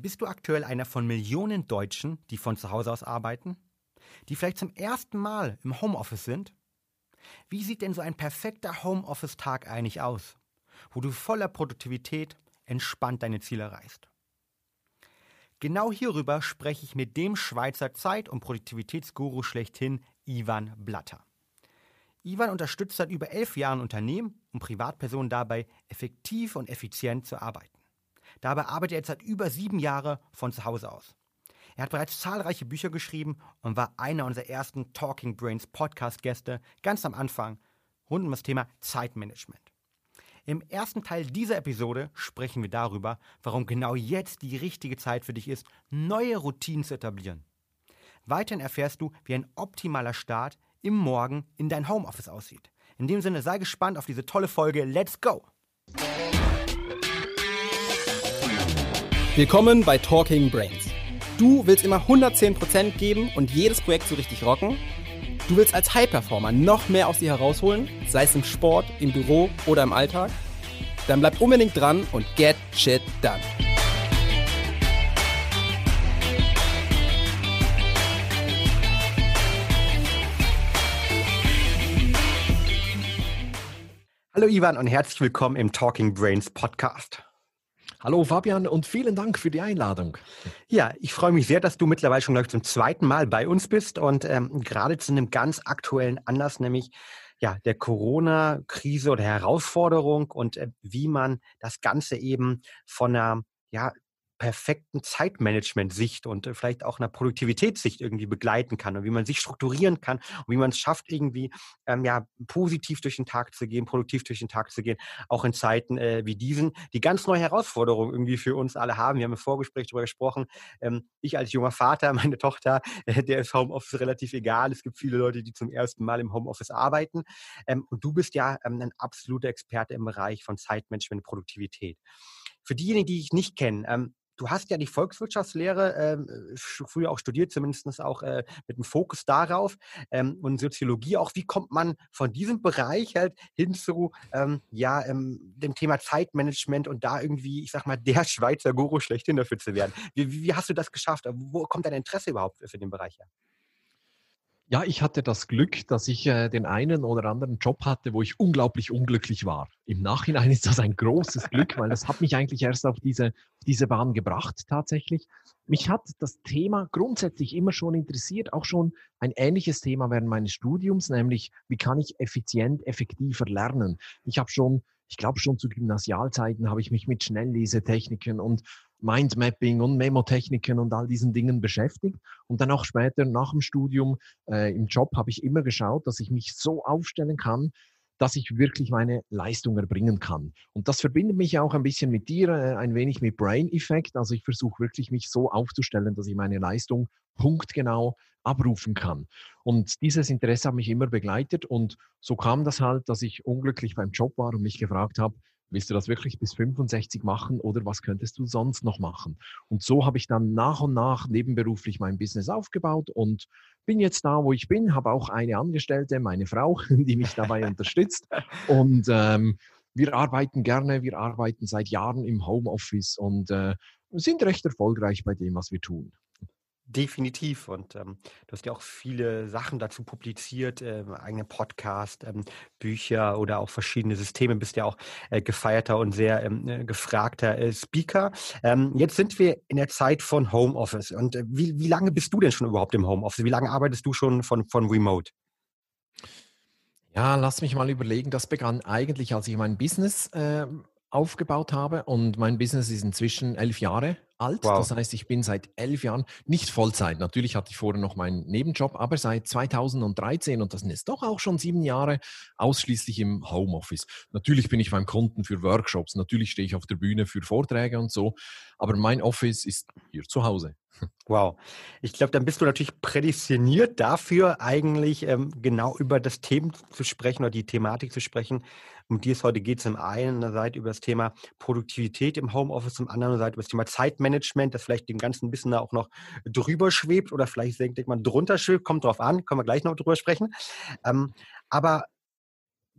Bist du aktuell einer von Millionen Deutschen, die von zu Hause aus arbeiten? Die vielleicht zum ersten Mal im Homeoffice sind? Wie sieht denn so ein perfekter Homeoffice-Tag eigentlich aus, wo du voller Produktivität entspannt deine Ziele erreichst? Genau hierüber spreche ich mit dem Schweizer Zeit- und Produktivitätsguru schlechthin, Ivan Blatter. Ivan unterstützt seit über elf Jahren Unternehmen und Privatpersonen dabei, effektiv und effizient zu arbeiten. Dabei arbeitet er jetzt seit über sieben Jahren von zu Hause aus. Er hat bereits zahlreiche Bücher geschrieben und war einer unserer ersten Talking Brains Podcast-Gäste ganz am Anfang rund um das Thema Zeitmanagement. Im ersten Teil dieser Episode sprechen wir darüber, warum genau jetzt die richtige Zeit für dich ist, neue Routinen zu etablieren. Weiterhin erfährst du, wie ein optimaler Start im Morgen in dein Homeoffice aussieht. In dem Sinne sei gespannt auf diese tolle Folge. Let's go! Willkommen bei Talking Brains. Du willst immer 110% geben und jedes Projekt so richtig rocken? Du willst als High-Performer noch mehr aus dir herausholen, sei es im Sport, im Büro oder im Alltag? Dann bleib unbedingt dran und get shit done. Hallo Ivan und herzlich willkommen im Talking Brains Podcast. Hallo Fabian und vielen Dank für die Einladung. Ja, ich freue mich sehr, dass du mittlerweile schon, glaube ich, zum zweiten Mal bei uns bist und ähm, gerade zu einem ganz aktuellen Anlass, nämlich ja, der Corona-Krise oder Herausforderung und äh, wie man das Ganze eben von einer ja, perfekten Zeitmanagement-Sicht und äh, vielleicht auch einer Produktivitätssicht irgendwie begleiten kann und wie man sich strukturieren kann und wie man es schafft, irgendwie ähm, ja, positiv durch den Tag zu gehen, produktiv durch den Tag zu gehen, auch in Zeiten äh, wie diesen, die ganz neue Herausforderungen irgendwie für uns alle haben. Wir haben im Vorgespräch darüber gesprochen. Ähm, ich als junger Vater, meine Tochter, äh, der ist Homeoffice relativ egal. Es gibt viele Leute, die zum ersten Mal im Homeoffice arbeiten. Ähm, und du bist ja ähm, ein absoluter Experte im Bereich von Zeitmanagement und Produktivität. Für diejenigen, die ich nicht kenne, ähm, du hast ja die Volkswirtschaftslehre ähm, äh, früher auch studiert, zumindest auch äh, mit einem Fokus darauf ähm, und Soziologie auch. Wie kommt man von diesem Bereich halt hin zu ähm, ja, ähm, dem Thema Zeitmanagement und da irgendwie, ich sag mal, der Schweizer Guru schlechthin dafür zu werden? Wie, wie, hast du das geschafft? Wo kommt dein Interesse überhaupt für, für den Bereich her? Ja, ich hatte das Glück, dass ich äh, den einen oder anderen Job hatte, wo ich unglaublich unglücklich war. Im Nachhinein ist das ein großes Glück, weil das hat mich eigentlich erst auf diese, diese Bahn gebracht tatsächlich. Mich hat das Thema grundsätzlich immer schon interessiert, auch schon ein ähnliches Thema während meines Studiums, nämlich wie kann ich effizient, effektiver lernen. Ich habe schon ich glaube schon zu Gymnasialzeiten habe ich mich mit Schnelllesetechniken und Mindmapping und Memotechniken und all diesen Dingen beschäftigt. Und dann auch später nach dem Studium äh, im Job habe ich immer geschaut, dass ich mich so aufstellen kann, dass ich wirklich meine Leistung erbringen kann. Und das verbindet mich auch ein bisschen mit dir, äh, ein wenig mit Brain-Effekt. Also ich versuche wirklich mich so aufzustellen, dass ich meine Leistung punktgenau abrufen kann. Und dieses Interesse hat mich immer begleitet und so kam das halt, dass ich unglücklich beim Job war und mich gefragt habe, willst du das wirklich bis 65 machen oder was könntest du sonst noch machen? Und so habe ich dann nach und nach nebenberuflich mein Business aufgebaut und bin jetzt da, wo ich bin, habe auch eine Angestellte, meine Frau, die mich dabei unterstützt. Und ähm, wir arbeiten gerne, wir arbeiten seit Jahren im Homeoffice und äh, sind recht erfolgreich bei dem, was wir tun. Definitiv. Und ähm, du hast ja auch viele Sachen dazu publiziert, äh, eigene Podcast, ähm, Bücher oder auch verschiedene Systeme. Bist ja auch äh, gefeierter und sehr ähm, äh, gefragter äh, Speaker. Ähm, jetzt sind wir in der Zeit von Homeoffice. Und äh, wie, wie lange bist du denn schon überhaupt im Homeoffice? Wie lange arbeitest du schon von, von Remote? Ja, lass mich mal überlegen. Das begann eigentlich, als ich mein Business äh, aufgebaut habe und mein Business ist inzwischen elf Jahre alt. Wow. Das heißt, ich bin seit elf Jahren nicht Vollzeit. Natürlich hatte ich vorher noch meinen Nebenjob, aber seit 2013 und das sind jetzt doch auch schon sieben Jahre ausschließlich im Homeoffice. Natürlich bin ich beim Kunden für Workshops, natürlich stehe ich auf der Bühne für Vorträge und so, aber mein Office ist hier zu Hause. Wow. Ich glaube, dann bist du natürlich prädestiniert dafür, eigentlich ähm, genau über das Thema zu sprechen oder die Thematik zu sprechen, um die es heute geht. Zum einen Seite über das Thema Produktivität im Homeoffice, zum anderen Seite über das Thema Zeitmanagement, das vielleicht dem Ganzen ein bisschen auch noch drüber schwebt oder vielleicht denkt man drunter schwebt, kommt drauf an, können wir gleich noch drüber sprechen. Ähm, aber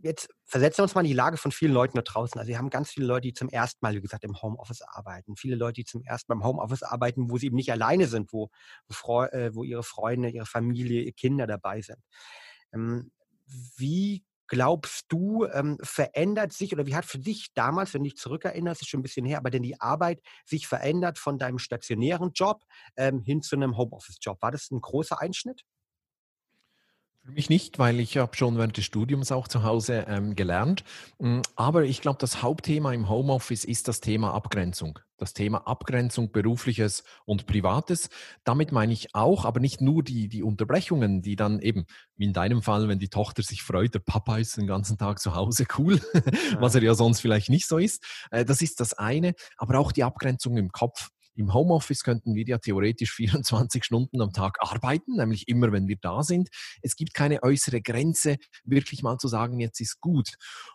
jetzt versetzen wir uns mal in die Lage von vielen Leuten da draußen. Also wir haben ganz viele Leute, die zum ersten Mal, wie gesagt, im Homeoffice arbeiten. Viele Leute, die zum ersten Mal im Homeoffice arbeiten, wo sie eben nicht alleine sind, wo, äh, wo ihre Freunde, ihre Familie, ihre Kinder dabei sind. Ähm, wie glaubst du, ähm, verändert sich oder wie hat für dich damals, wenn du dich zurückerinnerst, ist schon ein bisschen her, aber denn die Arbeit sich verändert von deinem stationären Job ähm, hin zu einem Homeoffice-Job? War das ein großer Einschnitt? Für mich nicht, weil ich habe schon während des Studiums auch zu Hause ähm, gelernt. Mm, aber ich glaube, das Hauptthema im Homeoffice ist das Thema Abgrenzung. Das Thema Abgrenzung berufliches und privates. Damit meine ich auch, aber nicht nur die, die Unterbrechungen, die dann eben, wie in deinem Fall, wenn die Tochter sich freut, der Papa ist den ganzen Tag zu Hause, cool, was er ja sonst vielleicht nicht so ist. Äh, das ist das eine, aber auch die Abgrenzung im Kopf. Im Homeoffice könnten wir ja theoretisch 24 Stunden am Tag arbeiten, nämlich immer, wenn wir da sind. Es gibt keine äußere Grenze, wirklich mal zu sagen, jetzt ist gut.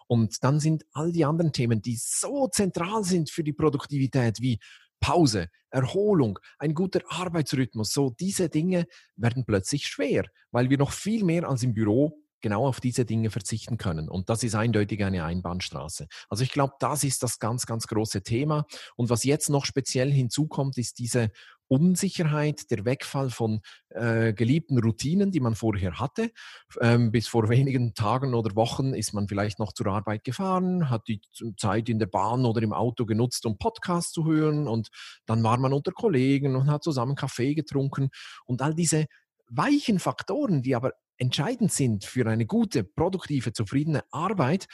Und dann sind all die anderen Themen, die so zentral sind für die Produktivität, wie Pause, Erholung, ein guter Arbeitsrhythmus, so diese Dinge werden plötzlich schwer, weil wir noch viel mehr als im Büro genau auf diese Dinge verzichten können. Und das ist eindeutig eine Einbahnstraße. Also ich glaube, das ist das ganz, ganz große Thema. Und was jetzt noch speziell hinzukommt, ist diese Unsicherheit, der Wegfall von äh, geliebten Routinen, die man vorher hatte. Ähm, bis vor wenigen Tagen oder Wochen ist man vielleicht noch zur Arbeit gefahren, hat die Zeit in der Bahn oder im Auto genutzt, um Podcasts zu hören und dann war man unter Kollegen und hat zusammen Kaffee getrunken und all diese weichen Faktoren, die aber entscheidend sind für eine gute, produktive, zufriedene Arbeit,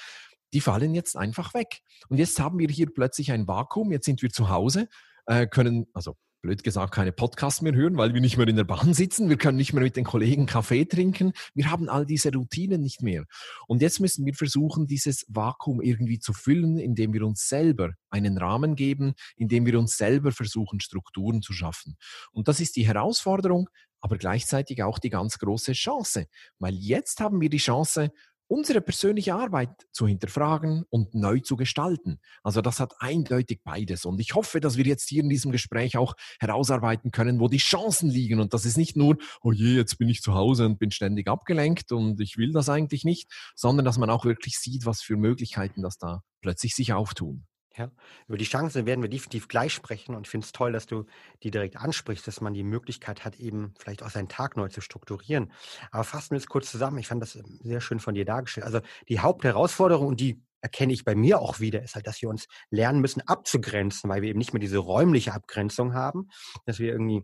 die fallen jetzt einfach weg. Und jetzt haben wir hier plötzlich ein Vakuum, jetzt sind wir zu Hause, äh, können, also blöd gesagt, keine Podcasts mehr hören, weil wir nicht mehr in der Bahn sitzen, wir können nicht mehr mit den Kollegen Kaffee trinken, wir haben all diese Routinen nicht mehr. Und jetzt müssen wir versuchen, dieses Vakuum irgendwie zu füllen, indem wir uns selber einen Rahmen geben, indem wir uns selber versuchen, Strukturen zu schaffen. Und das ist die Herausforderung, aber gleichzeitig auch die ganz große Chance, weil jetzt haben wir die Chance, unsere persönliche Arbeit zu hinterfragen und neu zu gestalten. Also das hat eindeutig beides. Und ich hoffe, dass wir jetzt hier in diesem Gespräch auch herausarbeiten können, wo die Chancen liegen. Und das ist nicht nur, oh je, jetzt bin ich zu Hause und bin ständig abgelenkt und ich will das eigentlich nicht, sondern dass man auch wirklich sieht, was für Möglichkeiten das da plötzlich sich auftun. Ja, über die Chancen werden wir definitiv gleich sprechen und ich finde es toll, dass du die direkt ansprichst, dass man die Möglichkeit hat, eben vielleicht auch seinen Tag neu zu strukturieren. Aber fassen wir es kurz zusammen. Ich fand das ähm, sehr schön von dir dargestellt. Also die Hauptherausforderung und die erkenne ich bei mir auch wieder, ist halt, dass wir uns lernen müssen abzugrenzen, weil wir eben nicht mehr diese räumliche Abgrenzung haben, dass wir irgendwie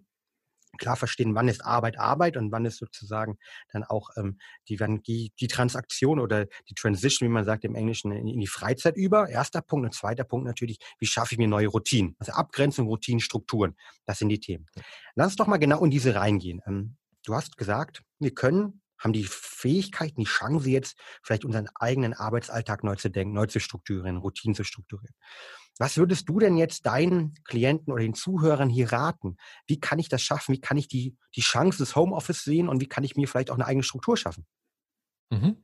klar verstehen, wann ist Arbeit Arbeit und wann ist sozusagen dann auch ähm, die, die, die Transaktion oder die Transition, wie man sagt im Englischen, in, in, die Freizeit über. Erster Punkt. Und zweiter Punkt natürlich, wie schaffe ich mir neue Routinen? Also Abgrenzung, Routinen, Strukturen. Das sind die Themen. Lass uns doch mal genau in diese reingehen. Ähm, du hast gesagt, wir können haben die Fähigkeiten, die Chance jetzt, vielleicht unseren eigenen Arbeitsalltag neu zu denken, neu zu strukturieren, Routinen zu strukturieren. Was würdest du denn jetzt deinen Klienten oder den Zuhörern hier raten? Wie kann ich das schaffen? Wie kann ich die, die Chance des Homeoffice sehen und wie kann ich mir vielleicht auch eine eigene Struktur schaffen? Mhm.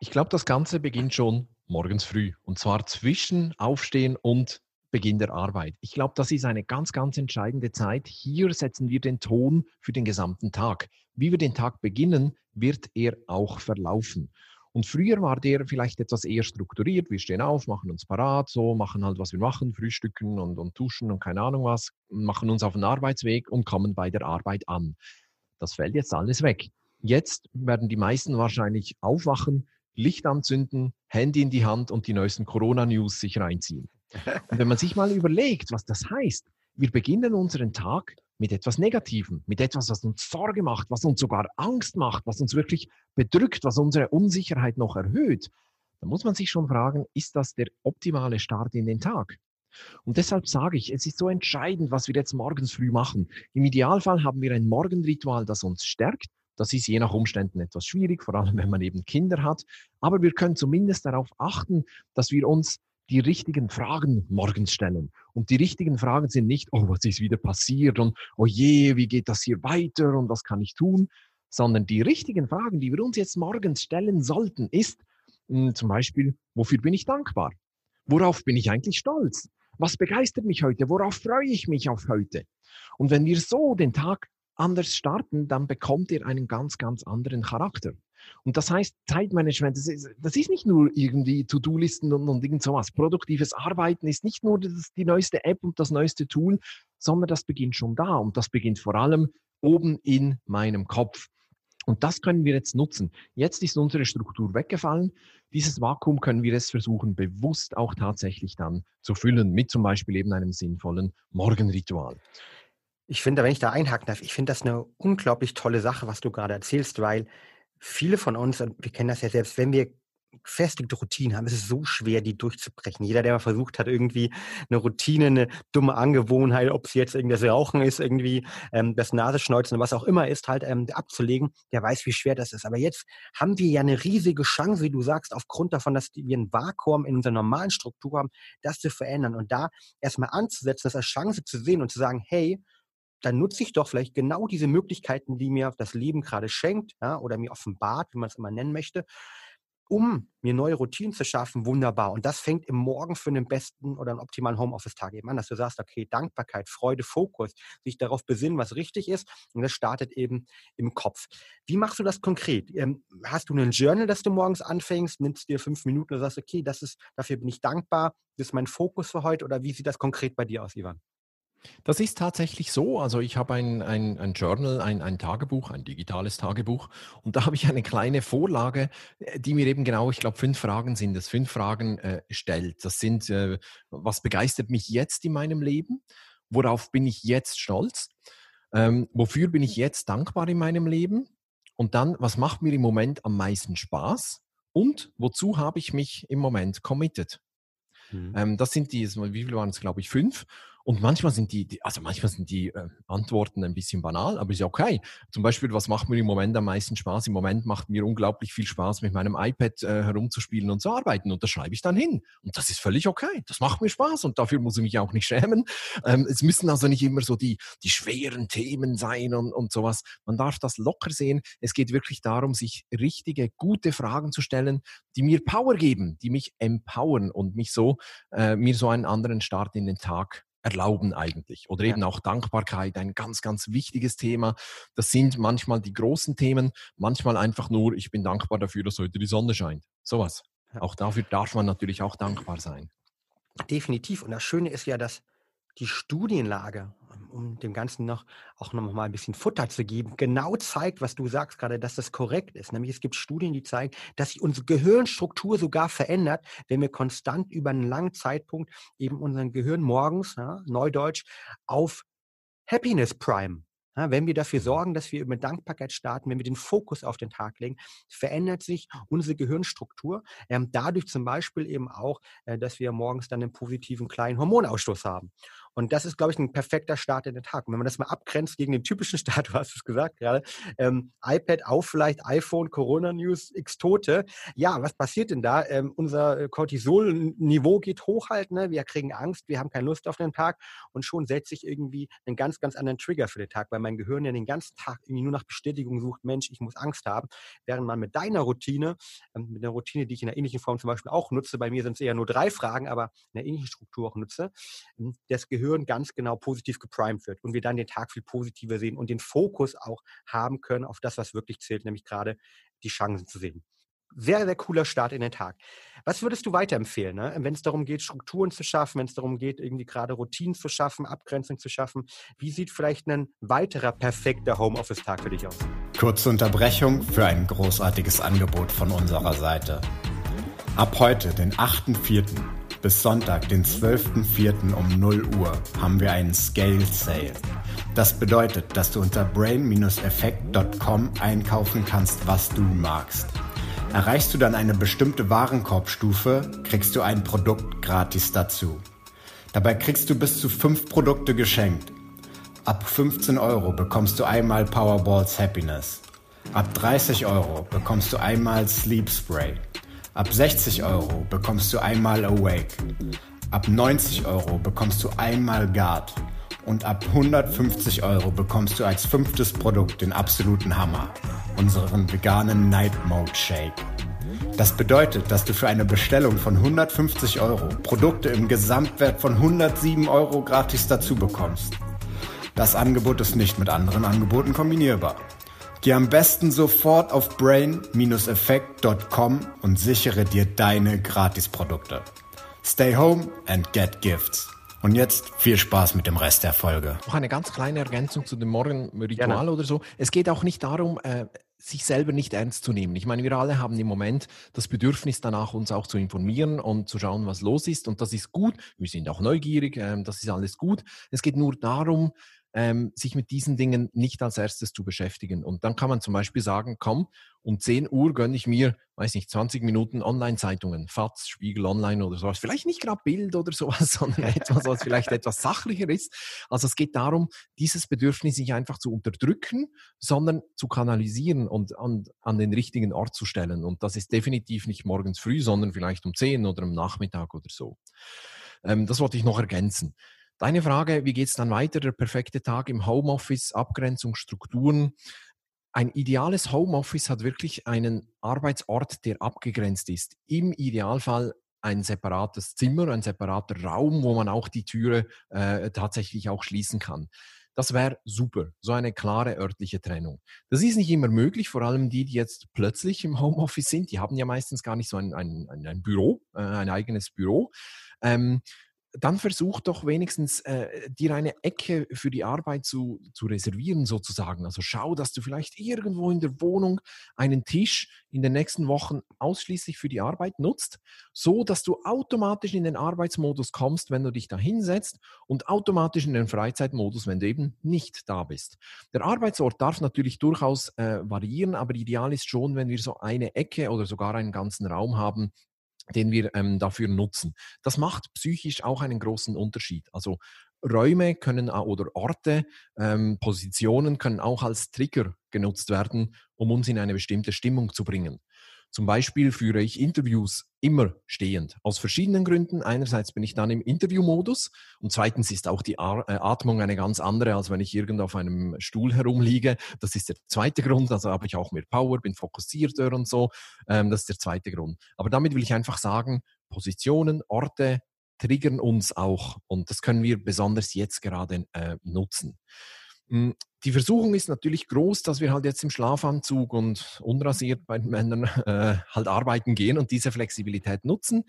Ich glaube, das Ganze beginnt schon morgens früh und zwar zwischen Aufstehen und Beginn der Arbeit. Ich glaube, das ist eine ganz, ganz entscheidende Zeit. Hier setzen wir den Ton für den gesamten Tag. Wie wir den Tag beginnen, wird er auch verlaufen. Und früher war der vielleicht etwas eher strukturiert. Wir stehen auf, machen uns parat, so machen halt, was wir machen, frühstücken und, und duschen und keine Ahnung was, machen uns auf den Arbeitsweg und kommen bei der Arbeit an. Das fällt jetzt alles weg. Jetzt werden die meisten wahrscheinlich aufwachen, Licht anzünden, Handy in die Hand und die neuesten Corona-News sich reinziehen. Und wenn man sich mal überlegt, was das heißt, wir beginnen unseren Tag mit etwas Negativem, mit etwas, was uns Sorge macht, was uns sogar Angst macht, was uns wirklich bedrückt, was unsere Unsicherheit noch erhöht, dann muss man sich schon fragen, ist das der optimale Start in den Tag? Und deshalb sage ich, es ist so entscheidend, was wir jetzt morgens früh machen. Im Idealfall haben wir ein Morgenritual, das uns stärkt. Das ist je nach Umständen etwas schwierig, vor allem wenn man eben Kinder hat. Aber wir können zumindest darauf achten, dass wir uns die richtigen Fragen morgens stellen. Und die richtigen Fragen sind nicht, oh, was ist wieder passiert und oh je, wie geht das hier weiter und was kann ich tun, sondern die richtigen Fragen, die wir uns jetzt morgens stellen sollten, ist mh, hm, zum Beispiel, wofür bin ich dankbar? Worauf bin ich eigentlich stolz? Was begeistert mich heute? Worauf freue ich mich auf heute? Und wenn wir so den Tag anders starten, dann bekommt er einen ganz, ganz anderen Charakter. Und das heißt, Zeitmanagement, das ist, das ist nicht nur irgendwie To-Do-Listen und, und irgend sowas. Produktives Arbeiten ist nicht nur das, die neueste App und das neueste Tool, sondern das beginnt schon da. Und das beginnt vor allem oben in meinem Kopf. Und das können wir jetzt nutzen. Jetzt ist unsere Struktur weggefallen. Dieses Vakuum können wir jetzt versuchen, bewusst auch tatsächlich dann zu füllen, mit zum Beispiel eben einem sinnvollen Morgenritual. Ich finde, wenn ich da einhaken darf, ich finde das eine unglaublich tolle Sache, was du gerade erzählst, weil viele von uns, und wir kennen das ja selbst, wenn wir gefestigte Routinen haben, ist es so schwer, die durchzubrechen. Jeder, der mal versucht hat, irgendwie eine Routine, eine dumme Angewohnheit, ob es jetzt irgendwie das Rauchen ist, irgendwie ähm, das Nasenschneuzen, was auch immer ist, halt ähm, abzulegen, der weiß, wie schwer das ist. Aber jetzt haben wir ja eine riesige Chance, wie du sagst, aufgrund davon, dass wir ein Vakuum in unserer normalen Struktur haben, das zu verändern und da erstmal anzusetzen, das als Chance zu sehen und zu sagen, hey, dann nutze ich doch vielleicht genau diese Möglichkeiten, die mir das Leben gerade schenkt ja, oder mir offenbart, wie man es immer nennen möchte, um mir neue Routinen zu schaffen, wunderbar. Und das fängt im Morgen für einen besten oder einen optimalen Homeoffice-Tag eben an, dass du sagst, okay, Dankbarkeit, Freude, Fokus, sich darauf besinnen, was richtig ist. Und das startet eben im Kopf. Wie machst du das konkret? Ähm, hast du einen Journal, das du morgens anfängst, nimmst dir fünf Minuten und sagst, okay, das ist, dafür bin ich dankbar, das ist mein Fokus für heute oder wie sieht das konkret bei dir aus, Ivan? Das ist tatsächlich so. Also ich habe ein, ein, ein Journal, ein, ein Tagebuch, ein digitales Tagebuch und da habe ich eine kleine Vorlage, äh, die mir eben genau, ich glaube, fünf Fragen sind das, fünf Fragen äh, stellt. Das sind, äh, was begeistert mich jetzt in meinem Leben? Worauf bin ich jetzt stolz? Ähm, wofür bin ich jetzt dankbar in meinem Leben? Und dann, was macht mir im Moment am meisten Spaß? Und wozu habe ich mich im Moment committed? Mhm. Ähm, das sind die, wie viel waren es, glaube ich, fünf. Und manchmal sind die, die also manchmal sind die äh, Antworten ein bisschen banal, aber ist ja okay. Zum Beispiel, was macht mir im Moment am meisten Spaß? Im Moment macht mir unglaublich viel Spaß, mit meinem iPad äh, herumzuspielen und zu arbeiten. Und das schreibe ich dann hin. Und das ist völlig okay. Das macht mir Spaß und dafür muss ich mich auch nicht schämen. Ähm, es müssen also nicht immer so die, die schweren Themen sein und, und sowas. Man darf das locker sehen. Es geht wirklich darum, sich richtige, gute Fragen zu stellen, die mir Power geben, die mich empowern und mich so, äh, mir so einen anderen Start in den Tag erlauben eigentlich. Oder eben auch Dankbarkeit, ein ganz, ganz wichtiges Thema. Das sind manchmal die großen Themen, manchmal einfach nur, ich bin dankbar dafür, dass heute die Sonne scheint. Sowas. Auch dafür darf man natürlich auch dankbar sein. Definitiv. Und das Schöne ist ja, dass die Studienlage, um dem Ganzen noch auch noch mal ein bisschen Futter zu geben, genau zeigt, was du sagst gerade, dass das korrekt ist. Nämlich es gibt Studien, die zeigen, dass sich unsere Gehirnstruktur sogar verändert, wenn wir konstant über einen langen Zeitpunkt eben unseren Gehirn morgens, ja, Neudeutsch, auf Happiness Prime ja, wenn wir dafür sorgen, dass wir mit Dankbarkeit starten, wenn wir den Fokus auf den Tag legen, verändert sich unsere Gehirnstruktur. Ähm, dadurch zum Beispiel eben auch, äh, dass wir morgens dann einen positiven kleinen Hormonausstoß haben. Und das ist, glaube ich, ein perfekter Start in den Tag. Und wenn man das mal abgrenzt gegen den typischen Start, du hast es gesagt gerade, ähm, iPad auf vielleicht iPhone, Corona-News, x Tote. Ja, was passiert denn da? Ähm, unser Cortisol-Niveau geht hoch halt, ne? wir kriegen Angst, wir haben keine Lust auf den Tag und schon setzt sich irgendwie einen ganz, ganz anderen Trigger für den Tag, weil mein Gehirn ja den ganzen Tag irgendwie nur nach Bestätigung sucht, Mensch, ich muss Angst haben, während man mit deiner Routine, ähm, mit einer Routine, die ich in einer ähnlichen Form zum Beispiel auch nutze, bei mir sind es eher nur drei Fragen, aber in einer ähnlichen Struktur auch nutze, ähm, das Gehirn Gehirn ganz genau positiv geprimed wird und wir dann den Tag viel positiver sehen und den Fokus auch haben können auf das, was wirklich zählt, nämlich gerade die Chancen zu sehen. Sehr, sehr cooler Start in den Tag. Was würdest du weiterempfehlen, ne? wenn es darum geht, Strukturen zu schaffen, wenn es darum geht, irgendwie gerade Routinen zu schaffen, Abgrenzung zu schaffen? Wie sieht vielleicht ein weiterer perfekter Homeoffice-Tag für dich aus? Kurze Unterbrechung für ein großartiges Angebot von unserer Seite. Ab heute, den 8.4., bis Sonntag, den 12.04. um 0 Uhr, haben wir einen Scale Sale. Das bedeutet, dass du unter brain-effekt.com einkaufen kannst, was du magst. Erreichst du dann eine bestimmte Warenkorbstufe, kriegst du ein Produkt gratis dazu. Dabei kriegst du bis zu fünf Produkte geschenkt. Ab 15 Euro bekommst du einmal Powerballs Happiness. Ab 30 Euro bekommst du einmal Sleep Spray. Ab 60 Euro bekommst du einmal Awake. Ab 90 Euro bekommst du einmal Guard. Und ab 150 Euro bekommst du als fünftes Produkt den absoluten Hammer, unseren veganen Night Mode Shake. Das bedeutet, dass du für eine Bestellung von 150 Euro Produkte im Gesamtwert von 107 Euro gratis dazu bekommst. Das Angebot ist nicht mit anderen Angeboten kombinierbar. Geh am besten sofort auf brain-effekt.com und sichere dir deine Gratisprodukte. Stay home and get gifts. Und jetzt viel Spaß mit dem Rest der Folge. Noch eine ganz kleine Ergänzung zu dem Morgenritual Gerne. oder so. Es geht auch nicht darum, äh, sich selber nicht ernst zu nehmen. Ich meine, wir alle haben im Moment das Bedürfnis danach, uns auch zu informieren und zu schauen, was los ist. Und das ist gut. Wir sind auch neugierig. Ähm, das ist alles gut. Es geht nur darum, ähm, sich mit diesen Dingen nicht als erstes zu beschäftigen. Und dann kann man zum Beispiel sagen, komm, um 10 Uhr gönne ich mir, weiß nicht, 20 Minuten Online-Zeitungen, FATS, Spiegel Online oder sowas. Vielleicht nicht gerade Bild oder sowas, sondern etwas, was vielleicht etwas sachlicher ist. Also es geht darum, dieses Bedürfnis nicht einfach zu unterdrücken, sondern zu kanalisieren und an, an den richtigen Ort zu stellen. Und das ist definitiv nicht morgens früh, sondern vielleicht um 10 oder am Nachmittag oder so. Ähm, das wollte ich noch ergänzen. Deine Frage, wie geht es dann weiter? Der perfekte Tag im Homeoffice, Abgrenzung, Strukturen. Ein ideales Homeoffice hat wirklich einen Arbeitsort, der abgegrenzt ist. Im Idealfall ein separates Zimmer, ein separater Raum, wo man auch die Türe äh, tatsächlich auch schließen kann. Das wäre super, so eine klare örtliche Trennung. Das ist nicht immer möglich, vor allem die, die jetzt plötzlich im Homeoffice sind. Die haben ja meistens gar nicht so ein, ein, ein Büro, äh, ein eigenes Büro. Ähm, dann versuch doch wenigstens äh, dir eine Ecke für die Arbeit zu, zu reservieren, sozusagen. Also schau, dass du vielleicht irgendwo in der Wohnung einen Tisch in den nächsten Wochen ausschließlich für die Arbeit nutzt, so dass du automatisch in den Arbeitsmodus kommst, wenn du dich da hinsetzt und automatisch in den Freizeitmodus, wenn du eben nicht da bist. Der Arbeitsort darf natürlich durchaus äh, variieren, aber ideal ist schon, wenn wir so eine Ecke oder sogar einen ganzen Raum haben, den wir ähm, dafür nutzen. Das macht psychisch auch einen großen Unterschied. Also Räume können oder Orte, ähm, Positionen können auch als Trigger genutzt werden, um uns in eine bestimmte Stimmung zu bringen. Zum Beispiel führe ich Interviews immer stehend. Aus verschiedenen Gründen. Einerseits bin ich dann im Interviewmodus und zweitens ist auch die äh, Atmung eine ganz andere, als wenn ich irgendwo auf einem Stuhl herumliege. Das ist der zweite Grund. Also habe ich auch mehr Power, bin fokussierter und so. Ähm, das ist der zweite Grund. Aber damit will ich einfach sagen, Positionen, Orte triggern uns auch und das können wir besonders jetzt gerade äh, nutzen. Die Versuchung ist natürlich groß, dass wir halt jetzt im Schlafanzug und unrasiert bei den Männern äh, halt arbeiten gehen und diese Flexibilität nutzen.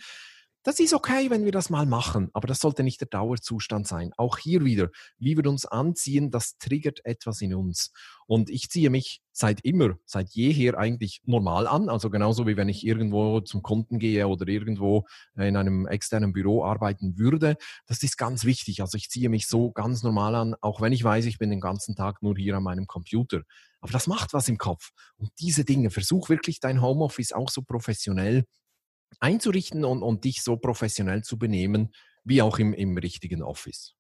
Das ist okay, wenn wir das mal machen, aber das sollte nicht der Dauerzustand sein. Auch hier wieder, wie wir uns anziehen, das triggert etwas in uns. Und ich ziehe mich seit immer, seit jeher eigentlich normal an. Also genauso wie wenn ich irgendwo zum Kunden gehe oder irgendwo in einem externen Büro arbeiten würde. Das ist ganz wichtig. Also ich ziehe mich so ganz normal an, auch wenn ich weiß, ich bin den ganzen Tag nur hier an meinem Computer. Aber das macht was im Kopf. Und diese Dinge, versuch wirklich dein Homeoffice auch so professionell einzurichten und, und dich so professionell zu benehmen, wie auch im, im richtigen Office.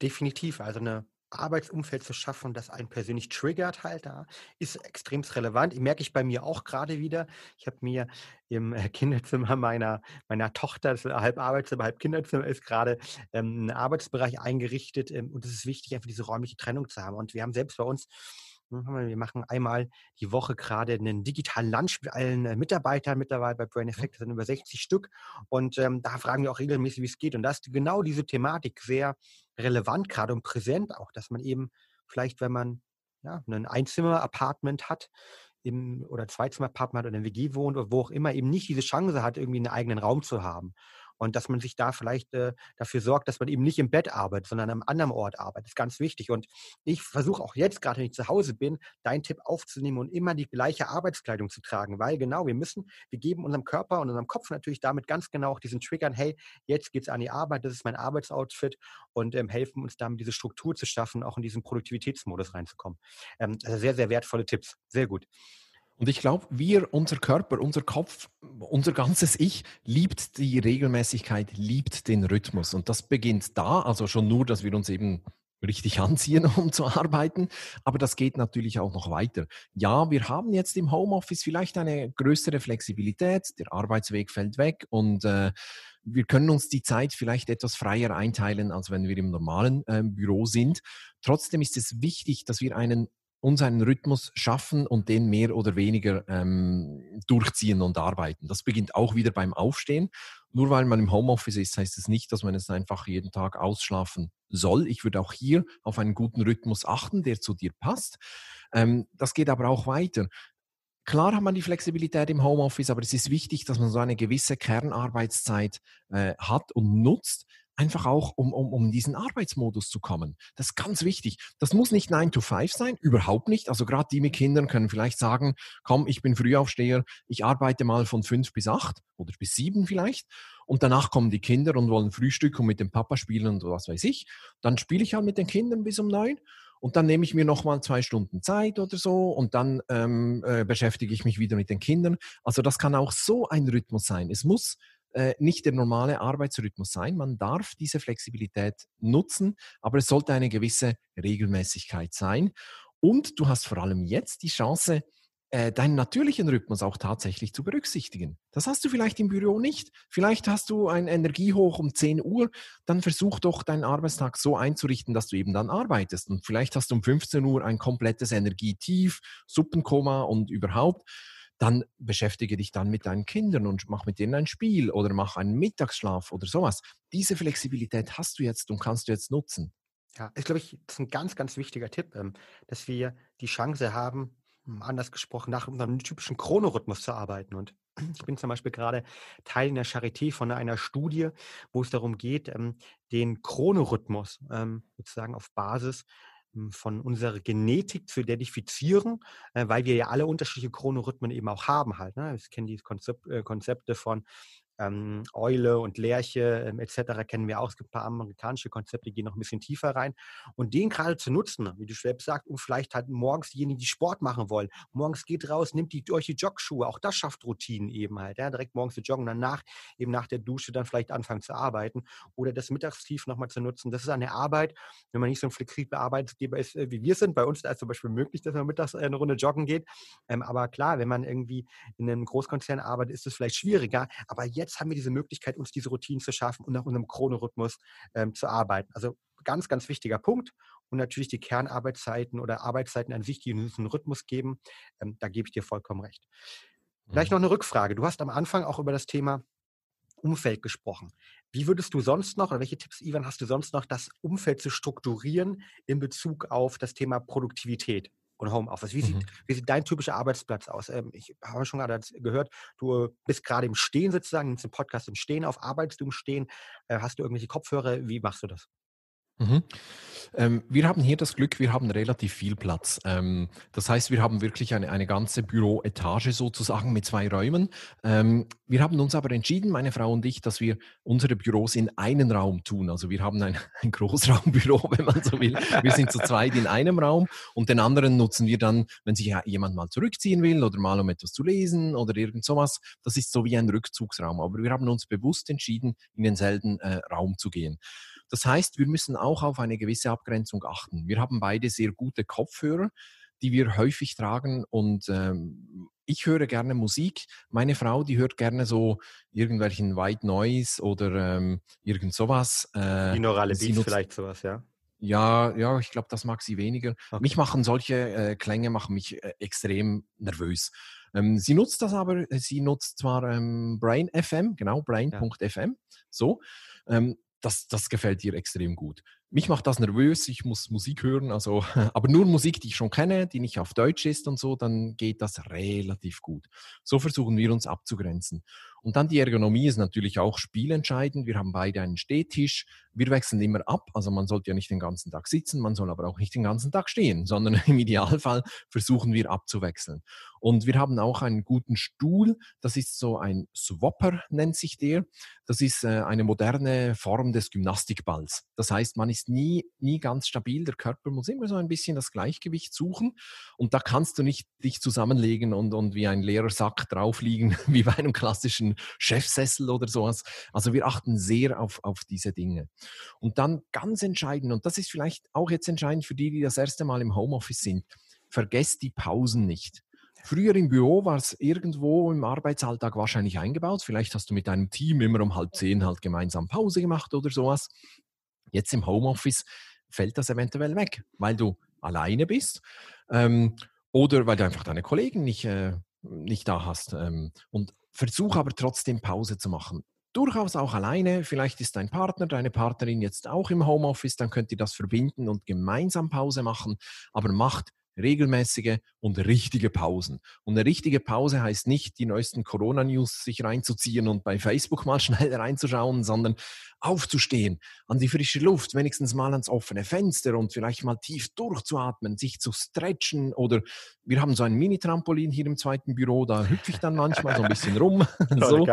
Definitiv. Also eine Arbeitsumfeld zu schaffen, das einen persönlich triggert halt, da ist extrem relevant. Ich merke ich bei mir auch gerade wieder. Ich habe mir im äh, Kinderzimmer meiner, meiner Tochter, das halb Arbeitszimmer, halb Kinderzimmer ist gerade ähm, einen Arbeitsbereich eingerichtet ähm, und es ist wichtig, einfach diese räumliche Trennung zu haben. Und wir haben selbst bei uns wir machen einmal die Woche gerade einen digitalen Lunch mit allen äh, Mitarbeitern mittlerweile bei Brain Effect. Das sind über 60 Stück. Und ähm, da fragen wir auch regelmäßig, wie es geht. Und da ist genau diese Thematik sehr relevant gerade und präsent auch, dass man eben vielleicht, wenn man ja, ein Einzimmer-Apartment hat, im, oder Zweizimmer-Apartment oder in einer WG wohnt oder wo auch immer, eben nicht diese Chance hat, irgendwie einen eigenen Raum zu haben und dass man sich da vielleicht äh, dafür sorgt, dass man eben nicht im Bett arbeitet, sondern am anderen Ort arbeitet. Das ist ganz wichtig. Und ich versuche auch jetzt, gerade wenn ich zu Hause bin, deinen Tipp aufzunehmen und immer die gleiche Arbeitskleidung zu tragen, weil genau, wir müssen, wir geben unserem Körper und unserem Kopf natürlich damit ganz genau auch diesen Triggern, hey, jetzt geht es an die Arbeit, das ist mein Arbeitsoutfit und ähm, helfen uns damit, diese Struktur zu schaffen, auch in diesen Produktivitätsmodus reinzukommen. Ähm, also sehr, sehr wertvolle Tipps. Sehr gut. Und ich glaube, wir, unser Körper, unser Kopf, unser ganzes Ich liebt die Regelmäßigkeit, liebt den Rhythmus. Und das beginnt da, also schon nur, dass wir uns eben richtig anziehen, um zu arbeiten. Aber das geht natürlich auch noch weiter. Ja, wir haben jetzt im Homeoffice vielleicht eine größere Flexibilität. Der Arbeitsweg fällt weg und äh, wir können uns die Zeit vielleicht etwas freier einteilen, als wenn wir im normalen äh, Büro sind. Trotzdem ist es wichtig, dass wir einen uns einen Rhythmus schaffen und den mehr oder weniger ähm, durchziehen und arbeiten. Das beginnt auch wieder beim Aufstehen. Nur weil man im Homeoffice ist, heißt es nicht, dass man es einfach jeden Tag ausschlafen soll. Ich würde auch hier auf einen guten Rhythmus achten, der zu dir passt. Ähm, das geht aber auch weiter. Klar hat man die Flexibilität im Homeoffice, aber es ist wichtig, dass man so eine gewisse Kernarbeitszeit äh, hat und nutzt, einfach auch, um, um, um in diesen Arbeitsmodus zu kommen. Das ist ganz wichtig. Das muss nicht 9 to 5 sein, überhaupt nicht. Also gerade die mit Kindern können vielleicht sagen, komm, ich bin Frühaufsteher, ich arbeite mal von 5 bis 8 oder bis 7 vielleicht. Und danach kommen die Kinder und wollen Frühstück und mit dem Papa spielen und was weiß ich. Dann spiele ich halt mit den Kindern bis um 9 und dann nehme ich mir nochmal zwei Stunden Zeit oder so und dann ähm, äh, beschäftige ich mich wieder mit den Kindern. Also das kann auch so ein Rhythmus sein. Es muss äh, nicht der normale Arbeitsrhythmus sein. Man darf diese Flexibilität nutzen, aber es sollte eine gewisse Regelmäßigkeit sein. Und du hast vor allem jetzt die Chance, äh, deinen natürlichen Rhythmus auch tatsächlich zu berücksichtigen. Das hast du vielleicht im Büro nicht. Vielleicht hast du ein Energiehoch um 10 Uhr, dann versuch doch deinen Arbeitstag so einzurichten, dass du eben dann arbeitest. Und vielleicht hast du um 15 Uhr ein komplettes Energietief, Suppenkoma und überhaupt. Dann beschäftige dich dann mit deinen Kindern und mach mit denen ein Spiel oder mach einen Mittagsschlaf oder sowas. Diese Flexibilität hast du jetzt und kannst du jetzt nutzen. Ja, ist, glaube ich, das ist ein ganz, ganz wichtiger Tipp, ähm, dass wir die Chance haben, anders gesprochen, nach einem typischen Chronorhythmus zu arbeiten. Und ich bin zum Beispiel gerade Teil in der Charité von einer Studie, wo es darum geht, ähm, den Chronorhythmus ähm, sozusagen auf Basis hm, von unserer Genetik zu identifizieren, äh, weil wir ja alle unterschiedliche Chronorhythmen eben auch haben halt. Ne? Ich kenne die äh, Konzepte von ähm, Eule und Lerche ähm, etc. kennen wir auch. Es gibt ein paar amerikanische Konzepte, die gehen noch ein bisschen tiefer rein. Und den gerade zu nutzen, wie du selbst sagst, um vielleicht halt morgens diejenigen, die Sport machen wollen, morgens geht raus, nimmt die, euch die Jogschuhe, auch das schafft Routinen eben halt. Ja? Direkt morgens zu joggen, danach eben nach der Dusche dann vielleicht anfangen zu arbeiten oder das Mittagstief nochmal zu nutzen. Das ist eine Arbeit, wenn man nicht so ein flexibler Arbeitgeber ist, äh, wie wir sind. Bei uns ist es zum Beispiel möglich, dass man mittags eine Runde joggen geht. Ähm, aber klar, wenn man irgendwie in einem Großkonzern arbeitet, ist es vielleicht schwieriger. Aber jetzt jetzt haben wir diese Möglichkeit, uns diese Routinen zu schaffen und nach unserem Chronorhythmus ähm, zu arbeiten. Also ganz, ganz wichtiger Punkt. Und natürlich die Kernarbeitszeiten oder Arbeitszeiten an sich, die uns einen Rhythmus geben. Ähm, da gebe ich dir vollkommen recht. Vielleicht mhm. noch eine Rückfrage. Du hast am Anfang auch über das Thema Umfeld gesprochen. Wie würdest du sonst noch, oder welche Tipps, Ivan, hast du sonst noch, das Umfeld zu strukturieren in Bezug auf das Thema Produktivität? Und Homeoffice. Wie, mhm. sieht, wie sieht dein typischer Arbeitsplatz aus? Ähm, ich habe schon gerade gehört, du bist gerade im Stehen sozusagen, nimmst den Podcast im Stehen auf, arbeitest du im Stehen, äh, hast du irgendwelche Kopfhörer, wie machst du das? Mhm. Ähm, wir haben hier das Glück, wir haben relativ viel Platz. Ähm, das heißt, wir haben wirklich eine, eine ganze Büroetage sozusagen mit zwei Räumen. Ähm, wir haben uns aber entschieden, meine Frau und ich, dass wir unsere Büros in einen Raum tun. Also wir haben ein, ein Großraumbüro, wenn man so will. Wir sind zu zweit in einem Raum und den anderen nutzen wir dann, wenn sich jemand mal zurückziehen will oder mal um etwas zu lesen oder irgend sowas. Das ist so wie ein Rückzugsraum. Aber wir haben uns bewusst entschieden, in denselben äh, Raum zu gehen. Das heißt, wir müssen auch auf eine gewisse Abgrenzung achten. Wir haben beide sehr gute Kopfhörer, die wir häufig tragen und ähm, ich höre gerne Musik. Meine Frau, die hört gerne so irgendwelchen White Noise oder ähm, irgend sowas. Äh, Binaurale Beats vielleicht sowas, ja? Ja, ja, ich glaube, das mag sie weniger. Okay. Mich machen solche äh, Klänge machen mich äh, extrem nervös. Ähm, sie nutzt das aber, sie nutzt zwar ähm, Brain FM, genau, brain.fm, ja. so. Ähm, das, das gefällt ihr extrem gut. Mich macht das nervös, ich muss Musik hören, also, aber nur Musik, die ich schon kenne, die nicht auf Deutsch ist und so, dann geht das relativ gut. So versuchen wir uns abzugrenzen. Und dann die Ergonomie ist natürlich auch spielentscheidend. Wir haben beide einen Stehtisch. Wir wechseln immer ab. Also man sollte ja nicht den ganzen Tag sitzen, man soll aber auch nicht den ganzen Tag stehen, sondern im Idealfall versuchen wir abzuwechseln. Und wir haben auch einen guten Stuhl. Das ist so ein Swapper, nennt sich der. Das ist äh, eine moderne Form des Gymnastikballs. Das heißt, man ist nie, nie ganz stabil. Der Körper muss immer so ein bisschen das Gleichgewicht suchen. Und da kannst du nicht dich zusammenlegen und, und wie ein leerer Sack drauf liegen, wie bei einem klassischen Chefsessel oder sowas. Also wir achten sehr auf, auf diese Dinge. Und dann ganz entscheidend, und das ist vielleicht auch jetzt entscheidend für die, die das erste Mal im Homeoffice sind, vergesst die Pausen nicht. Früher im Büro war es irgendwo im Arbeitsalltag wahrscheinlich eingebaut. Vielleicht hast du mit deinem Team immer um halb zehn halt gemeinsam Pause gemacht oder sowas. Jetzt im Homeoffice fällt das eventuell weg, weil du alleine bist ähm, oder weil du einfach deine Kollegen nicht, äh, nicht da hast. Ähm, und versuch aber trotzdem Pause zu machen. Durchaus auch alleine. Vielleicht ist dein Partner, deine Partnerin jetzt auch im Homeoffice, dann könnt ihr das verbinden und gemeinsam Pause machen. Aber macht regelmäßige und richtige Pausen. Und eine richtige Pause heißt nicht, die neuesten Corona-News sich reinzuziehen und bei Facebook mal schnell reinzuschauen, sondern aufzustehen, an die frische Luft, wenigstens mal ans offene Fenster und vielleicht mal tief durchzuatmen, sich zu stretchen oder wir haben so ein Mini-Trampolin hier im zweiten Büro, da hüpfe ich dann manchmal so ein bisschen rum. so.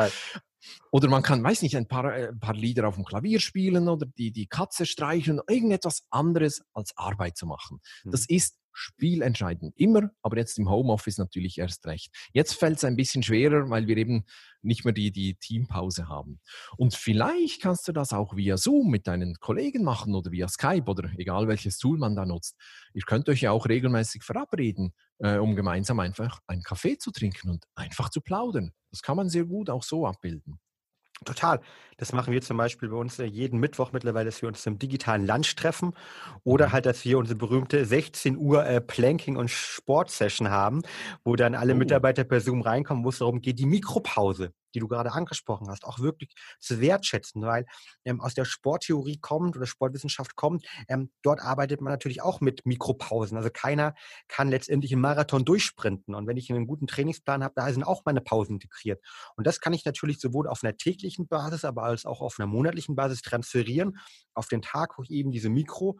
Oder man kann, weiß nicht, ein paar, äh, ein paar Lieder auf dem Klavier spielen oder die, die Katze streichen, irgendetwas anderes als Arbeit zu machen. Das mhm. ist spielentscheidend. Immer, aber jetzt im Homeoffice natürlich erst recht. Jetzt fällt es ein bisschen schwerer, weil wir eben nicht mehr die, die Teampause haben. Und vielleicht kannst du das auch via Zoom mit deinen Kollegen machen oder via Skype oder egal welches Tool man da nutzt. Ihr könnt euch ja auch regelmäßig verabreden, äh, um gemeinsam einfach einen Kaffee zu trinken und einfach zu plaudern. Das kann man sehr gut auch so abbilden. Total. Das machen wir zum Beispiel bei uns äh, jeden Mittwoch mittlerweile, dass wir uns zum digitalen Lunch treffen oder mhm. halt, dass wir unsere berühmte 16 Uhr äh, Planking- und Sportsession haben, wo dann alle oh. Mitarbeiter per Zoom reinkommen, wo es darum geht, die Mikropause die du gerade angesprochen hast, auch wirklich zu wertschätzen, weil ähm, aus der Sporttheorie kommt oder Sportwissenschaft kommt, ähm, dort arbeitet man natürlich auch mit Mikropausen. Also keiner kann letztendlich im Marathon durchsprinten. Und wenn ich einen guten Trainingsplan habe, da sind auch meine Pausen integriert. Und das kann ich natürlich sowohl auf einer täglichen Basis, aber als auch auf einer monatlichen Basis transferieren, auf den Tag, wo ich eben diese Mikro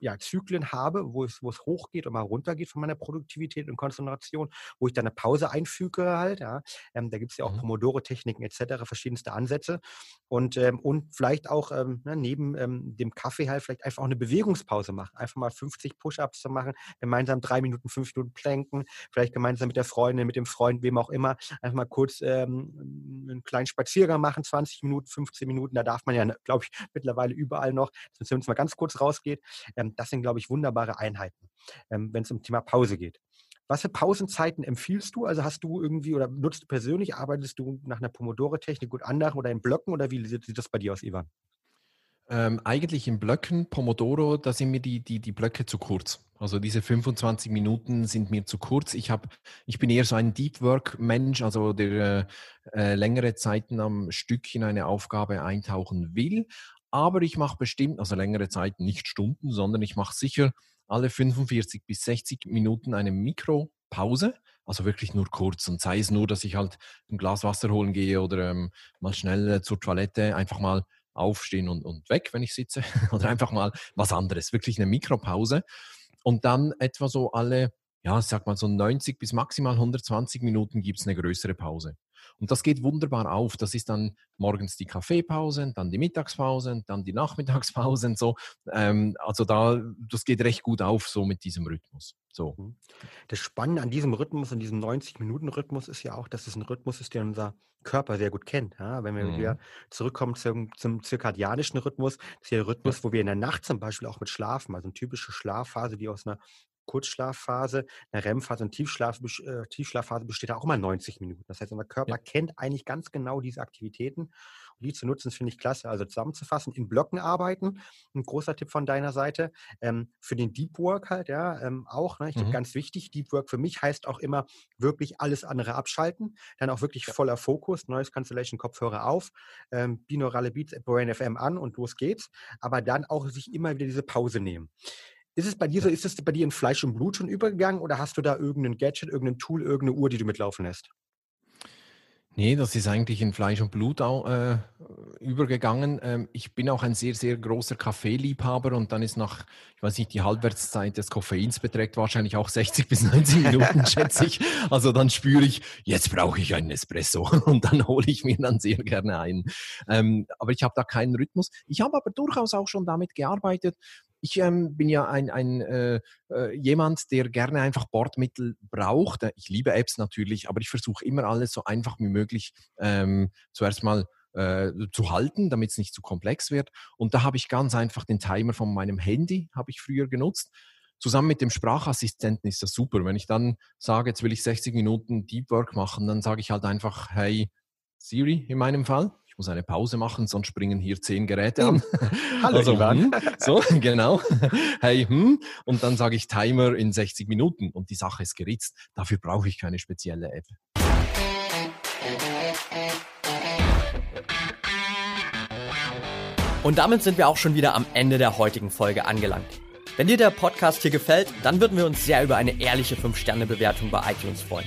ja, Zyklen habe, wo es, wo es hochgeht und mal runtergeht von meiner Produktivität und Konzentration, wo ich dann eine Pause einfüge halt. Ja. Ähm, da gibt es ja auch mhm. Pomodoro-Techniken etc., verschiedenste Ansätze. Und, ähm, und vielleicht auch ähm, ne, neben ähm, dem Kaffee halt vielleicht einfach auch eine Bewegungspause machen. Einfach mal 50 Push-Ups zu machen, gemeinsam drei Minuten, fünf Minuten planken, vielleicht gemeinsam mit der Freundin, mit dem Freund, wem auch immer, einfach mal kurz ähm, einen kleinen Spaziergang machen, 20 Minuten, 15 Minuten. Da darf man ja, glaube ich, mittlerweile überall noch, dass man mal ganz kurz rausgeht. Ähm, das sind, glaube ich, wunderbare Einheiten, ähm, wenn es um Thema Pause geht. Was für Pausenzeiten empfiehlst du? Also hast du irgendwie oder nutzt du persönlich, arbeitest du nach einer Pomodore-Technik und anderen oder in Blöcken oder wie sieht das bei dir aus, Ivan? Ähm, eigentlich in Blöcken, Pomodoro, da sind mir die, die, die Blöcke zu kurz. Also diese 25 Minuten sind mir zu kurz. Ich, hab, ich bin eher so ein Deep Work-Mensch, also der äh, längere Zeiten am Stück in eine Aufgabe eintauchen will. Aber ich mache bestimmt, also längere Zeit, nicht Stunden, sondern ich mache sicher alle 45 bis 60 Minuten eine Mikropause. Also wirklich nur kurz. Und sei es nur, dass ich halt ein Glas Wasser holen gehe oder ähm, mal schnell äh, zur Toilette, einfach mal aufstehen und, und weg, wenn ich sitze. oder einfach mal was anderes. Wirklich eine Mikropause. Und dann etwa so alle, ja, sag mal so 90 bis maximal 120 Minuten gibt es eine größere Pause. Und das geht wunderbar auf. Das ist dann morgens die Kaffeepause, dann die Mittagspause, dann die Nachmittagspause. So. Ähm, also da, das geht recht gut auf, so mit diesem Rhythmus. So. Mhm. Das Spannende an diesem Rhythmus, an diesem 90-Minuten-Rhythmus ist ja auch, dass es ein Rhythmus ist, den unser Körper sehr gut kennt. Ja? Wenn wir mhm. wieder zurückkommen zum, zum zirkadianischen Rhythmus, das ist ja der Rhythmus, wo wir in der Nacht zum Beispiel auch mit schlafen, also eine typische Schlafphase, die aus einer Kurzschlafphase, eine REM-Phase und Tiefschlaf, äh, Tiefschlafphase besteht auch immer 90 Minuten. Das heißt, unser Körper ja. kennt eigentlich ganz genau diese Aktivitäten. Und die zu nutzen, finde ich klasse. Also zusammenzufassen, in Blöcken arbeiten, ein großer Tipp von deiner Seite. Ähm, für den Deep Work halt, ja, ähm, auch. Ne? Ich mhm. glaube, ganz wichtig, Deep Work für mich heißt auch immer wirklich alles andere abschalten. Dann auch wirklich voller Fokus, neues Cancellation, Kopfhörer auf, ähm, binaurale Beats, Brain FM an und los geht's. Aber dann auch sich immer wieder diese Pause nehmen. Ist es bei dir so, ist es bei dir in Fleisch und Blut schon übergegangen oder hast du da irgendein Gadget, irgendein Tool, irgendeine Uhr, die du mitlaufen lässt? Nee, das ist eigentlich in Fleisch und Blut auch, äh, übergegangen. Ähm, ich bin auch ein sehr, sehr großer Kaffeeliebhaber und dann ist nach, ich weiß nicht, die Halbwertszeit des Koffeins beträgt wahrscheinlich auch 60 bis 90 Minuten, schätze ich. Also dann spüre ich, jetzt brauche ich einen Espresso und dann hole ich mir dann sehr gerne einen. Ähm, aber ich habe da keinen Rhythmus. Ich habe aber durchaus auch schon damit gearbeitet, ich ähm, bin ja ein, ein äh, äh, jemand, der gerne einfach Bordmittel braucht. Ich liebe Apps natürlich, aber ich versuche immer alles so einfach wie möglich ähm, zuerst mal äh, zu halten, damit es nicht zu komplex wird. Und da habe ich ganz einfach den Timer von meinem Handy, habe ich früher genutzt. Zusammen mit dem Sprachassistenten ist das super. Wenn ich dann sage, jetzt will ich 60 Minuten Deep Work machen, dann sage ich halt einfach, hey Siri in meinem Fall, ich muss eine Pause machen, sonst springen hier zehn Geräte an. Hallo also, Ivan. Hm, so, genau. Hey, hm. Und dann sage ich Timer in 60 Minuten und die Sache ist geritzt. Dafür brauche ich keine spezielle App. Und damit sind wir auch schon wieder am Ende der heutigen Folge angelangt. Wenn dir der Podcast hier gefällt, dann würden wir uns sehr über eine ehrliche 5-Sterne-Bewertung bei iTunes freuen.